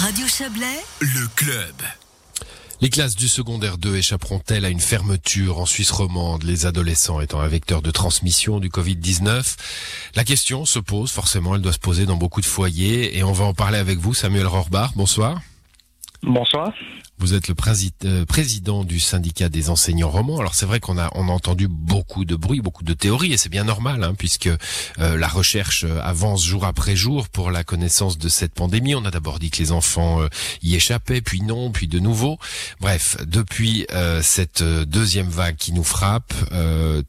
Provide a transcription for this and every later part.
Radio Chablais, le club. Les classes du secondaire 2 échapperont-elles à une fermeture en Suisse romande, les adolescents étant un vecteur de transmission du Covid-19 La question se pose, forcément, elle doit se poser dans beaucoup de foyers et on va en parler avec vous, Samuel Rohrbach. Bonsoir. Bonsoir. Vous êtes le euh, président du syndicat des enseignants romans. Alors c'est vrai qu'on a on a entendu beaucoup de bruit, beaucoup de théories, et c'est bien normal, hein, puisque euh, la recherche euh, avance jour après jour pour la connaissance de cette pandémie. On a d'abord dit que les enfants y échappaient, puis non, puis de nouveau. Bref, depuis cette deuxième vague qui nous frappe,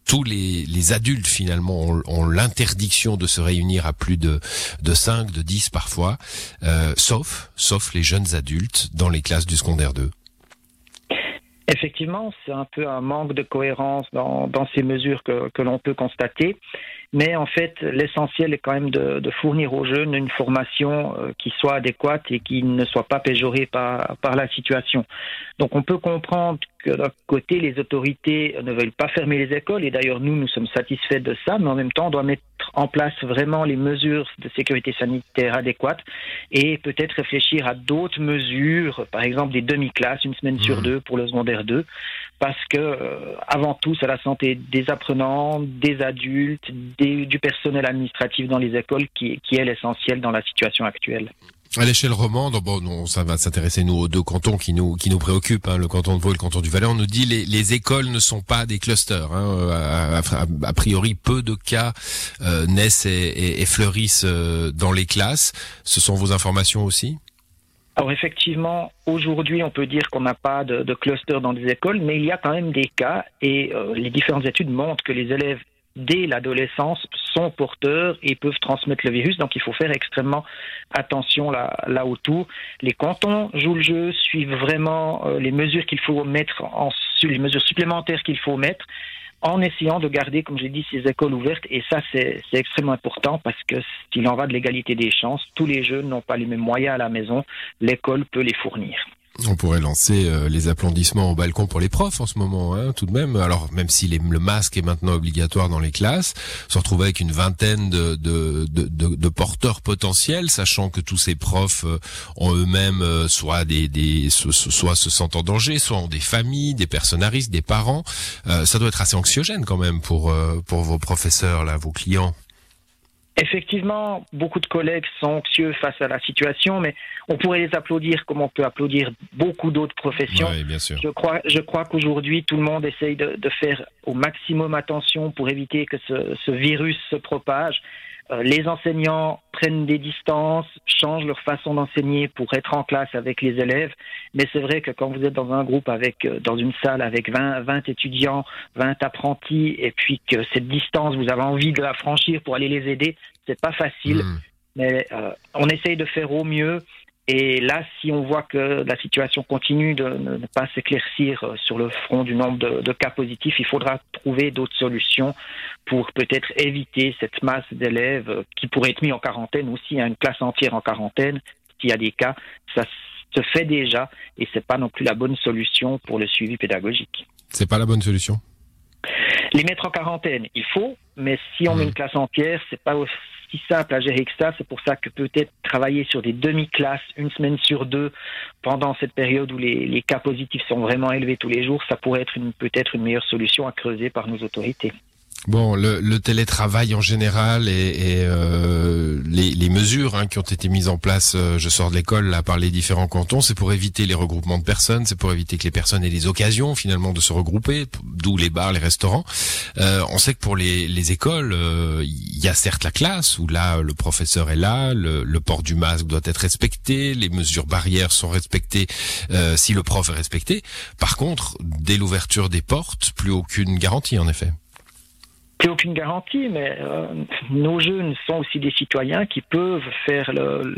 tous les, les adultes finalement ont, ont l'interdiction de se réunir à plus de de 5, de 10 parfois, sauf sauf les jeunes adultes dans les classes du secondaire 2. Effectivement, c'est un peu un manque de cohérence dans, ces mesures que l'on peut constater. Mais en fait, l'essentiel est quand même de, de, fournir aux jeunes une formation euh, qui soit adéquate et qui ne soit pas péjorée par, par la situation. Donc on peut comprendre que d'un côté, les autorités ne veulent pas fermer les écoles, et d'ailleurs nous, nous sommes satisfaits de ça, mais en même temps, on doit mettre en place vraiment les mesures de sécurité sanitaire adéquates et peut-être réfléchir à d'autres mesures, par exemple des demi-classes, une semaine sur mmh. deux pour le secondaire 2, parce que euh, avant tout, c'est la santé des apprenants, des adultes, du personnel administratif dans les écoles qui, est l'essentiel dans la situation actuelle. À l'échelle romande, bon, non, ça va s'intéresser nous aux deux cantons qui nous préoccupent, hein, le canton de Vaud et le canton du Valais. On nous dit les, les écoles ne sont pas des clusters. Hein, a, priori, peu de cas euh, naissent et, et, fleurissent euh, dans les classes. Ce sont vos informations aussi? Alors effectivement, aujourd'hui, on peut dire qu'on n'a pas de, cluster dans les écoles, mais il y a quand même des cas et euh, les différentes études montrent que les élèves dès l'adolescence sont porteurs et peuvent transmettre le virus. Donc il faut faire extrêmement attention là, là autour. Les cantons jouent le jeu, suivent vraiment euh, les mesures qu'il faut mettre en les mesures supplémentaires qu'il faut mettre en essayant de garder, comme j'ai dit, ces écoles ouvertes. Et ça, c'est extrêmement important parce que s'il en va de l'égalité des chances, tous les jeunes n'ont pas les mêmes moyens à la maison. L'école peut les fournir. On pourrait lancer euh, les applaudissements au balcon pour les profs en ce moment, hein, tout de même. Alors même si le masque est maintenant obligatoire dans les classes, se retrouver avec une vingtaine de, porteurs potentiels, sachant que tous ces profs euh, ont eux-mêmes euh, soit des, des soit se sentent en danger, soit ont des familles, des personnes des parents. ça doit être assez anxiogène quand même pour pour vos professeurs là, vos clients. Effectivement, beaucoup de collègues sont anxieux face à la situation, mais on pourrait les applaudir comme on peut applaudir beaucoup d'autres professions. Je crois, je crois qu'aujourd'hui, tout le monde essaye de, de, faire au maximum attention pour éviter que ce, ce virus se propage. Euh, les enseignants prennent des distances, changent leur façon d'enseigner pour être en classe avec les élèves. Mais c'est vrai que quand vous êtes dans un groupe avec, euh, dans une salle avec 20, 20 étudiants, 20 apprentis, et puis que cette distance, vous avez envie de la franchir pour aller les aider, c'est pas facile. Mmh. Mais euh, on essaye de faire au mieux. Et là, si on voit que la situation continue de ne pas s'éclaircir euh, sur le front du nombre de, cas positifs, il faudra trouver d'autres solutions pour peut-être éviter cette masse d'élèves euh, qui pourraient être mis en quarantaine aussi, hein, une classe entière en quarantaine, s'il y a des cas. Ça se fait déjà et c'est pas non plus la bonne solution pour le suivi pédagogique. C'est pas la bonne solution? Les mettre en quarantaine, il faut, mais si on met mmh. une classe entière, c'est pas si simple à gérer que ça. C'est pour ça que peut-être travailler sur des demi-classes, une semaine sur deux, pendant cette période où les, cas positifs sont vraiment élevés tous les jours, ça pourrait être peut-être une meilleure solution à creuser par nos autorités. Bon, le, télétravail en général et, euh, les, les, mesures hein, qui ont été mises en place, euh, je sors de l'école là par les différents cantons, c'est pour éviter les regroupements de personnes, c'est pour éviter que les personnes aient les occasions finalement de se regrouper, d'où les bars, les restaurants. Euh, on sait que pour les, les écoles, euh, il y a certes la classe où là le professeur est là, le, le, port du masque doit être respecté, les mesures barrières sont respectées euh, si le prof est respecté. Par contre, dès l'ouverture des portes, plus aucune garantie en effet plus aucune garantie, mais euh, nos jeunes sont aussi des citoyens qui peuvent faire le,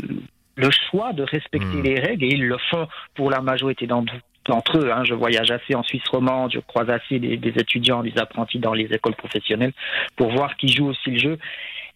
le choix de respecter hmm. les règles et ils le font pour la majorité d'entre eux. Hein. Je voyage assez en Suisse romande, je croise assez des, étudiants, des apprentis dans les écoles professionnelles pour voir qu'ils jouent aussi le jeu.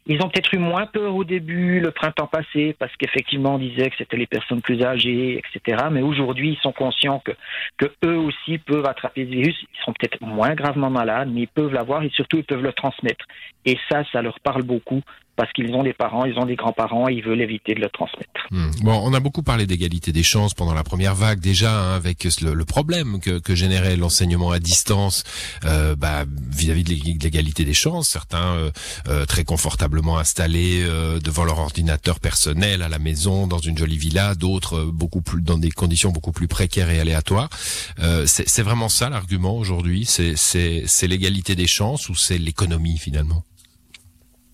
Ils ont peut-être eu moins peur au début, le printemps passé, parce qu'effectivement on disait que c'était les personnes plus âgées, etc. Mais aujourd'hui, ils sont conscients que, que eux aussi peuvent attraper ce virus. Ils sont peut-être moins gravement malades, mais ils peuvent l'avoir et surtout ils peuvent le transmettre. Et ça, ça leur parle beaucoup. Parce qu'ils ont des parents, ils ont des grands-parents, et ils veulent éviter de le transmettre. Hmm. Bon, on a beaucoup parlé d'égalité des chances pendant la première vague déjà, hein, avec le, problème que, que générait l'enseignement à distance euh, bah, vis-à-vis de l'égalité des chances. Certains euh, euh, très confortablement installés devant leur ordinateur personnel à la maison, dans une jolie villa, d'autres beaucoup plus dans des conditions beaucoup plus précaires et aléatoires. c'est vraiment ça l'argument aujourd'hui, c'est l'égalité des chances ou c'est l'économie finalement?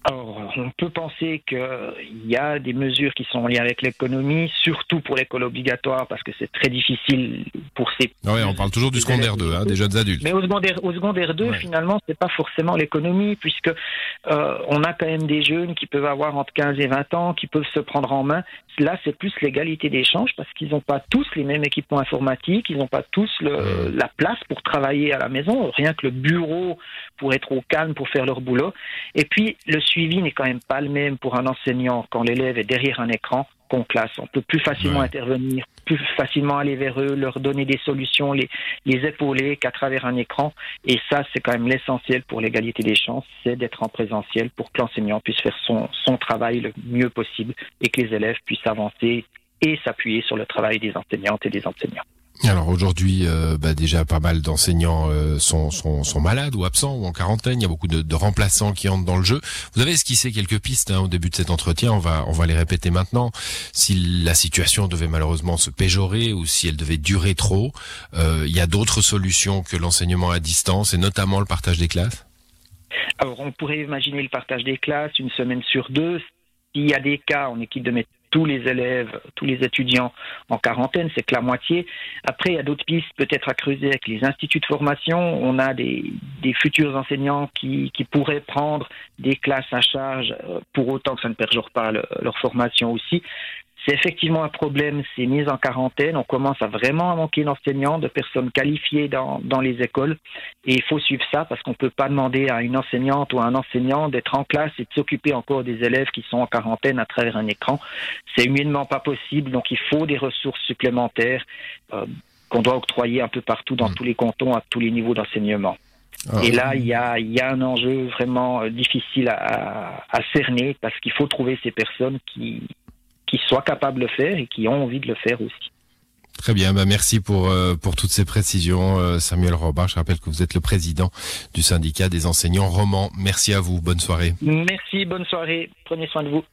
Alors, on peut penser qu'il y a des mesures qui sont liées avec l'économie, surtout pour l'école obligatoire, parce que c'est très difficile pour ces. Oui, on parle toujours du secondaire 2, hein, des jeunes adultes. Mais au secondaire, au secondaire 2, finalement, c'est pas forcément l'économie, puisque euh, on a quand même des jeunes qui peuvent avoir entre 15 et 20 ans, qui peuvent se prendre en main. Là, c'est plus l'égalité d'échange, parce qu'ils n'ont pas tous les mêmes équipements informatiques, ils n'ont pas tous le, la place pour travailler à la maison, rien que le bureau pour être au calme, pour faire leur boulot. Et puis, le suivi n'est quand même pas le même pour un enseignant quand l'élève est derrière un écran qu'on classe. On peut plus facilement intervenir, plus facilement aller vers eux, leur donner des solutions, les, les épauler qu'à travers un écran. Et ça, c'est quand même l'essentiel pour l'égalité des chances, c'est d'être en présentiel pour que l'enseignant puisse faire son, son travail le mieux possible et que les élèves puissent avancer et s'appuyer sur le travail des enseignantes et des enseignants. Alors aujourd'hui, euh, bah déjà pas mal d'enseignants euh, sont, sont, sont, malades ou absents ou en quarantaine. Il y a beaucoup de, de remplaçants qui entrent dans le jeu. Vous avez esquissé quelques pistes hein, au début de cet entretien. On va on va les répéter maintenant. Si la situation devait malheureusement se péjorer ou si elle devait durer trop, euh, il y a d'autres solutions que l'enseignement à distance et notamment le partage des classes. Alors on pourrait imaginer le partage des classes une semaine sur deux. S'il y a des cas en équipe de médecine tous les élèves, tous les étudiants en quarantaine, c'est que la moitié. Après, il y a d'autres pistes peut-être à creuser avec les instituts de formation. On a des, futurs enseignants qui, pourraient prendre des classes à charge euh, pour autant que ça ne perjure pas leur formation aussi. C'est effectivement un problème, ces mises en quarantaine. On commence à vraiment manquer d'enseignants, de personnes qualifiées dans, dans les écoles. Et il faut suivre ça parce qu'on ne peut pas demander à une enseignante ou à un enseignant d'être en classe et de s'occuper encore des élèves qui sont en quarantaine à travers un écran. C'est humainement pas possible. Donc il faut des ressources supplémentaires euh, qu'on doit octroyer un peu partout dans mmh. tous les cantons, à tous les niveaux d'enseignement. Ah. Et là, il y a, y a un enjeu vraiment euh, difficile à, à cerner parce qu'il faut trouver ces personnes qui, qui soient capables de le faire et qui ont envie de le faire aussi. Très bien, bah merci pour euh, pour toutes ces précisions, euh, Samuel Robin. Je rappelle que vous êtes le président du syndicat des enseignants romans. Merci à vous, bonne soirée. Merci, bonne soirée. Prenez soin de vous.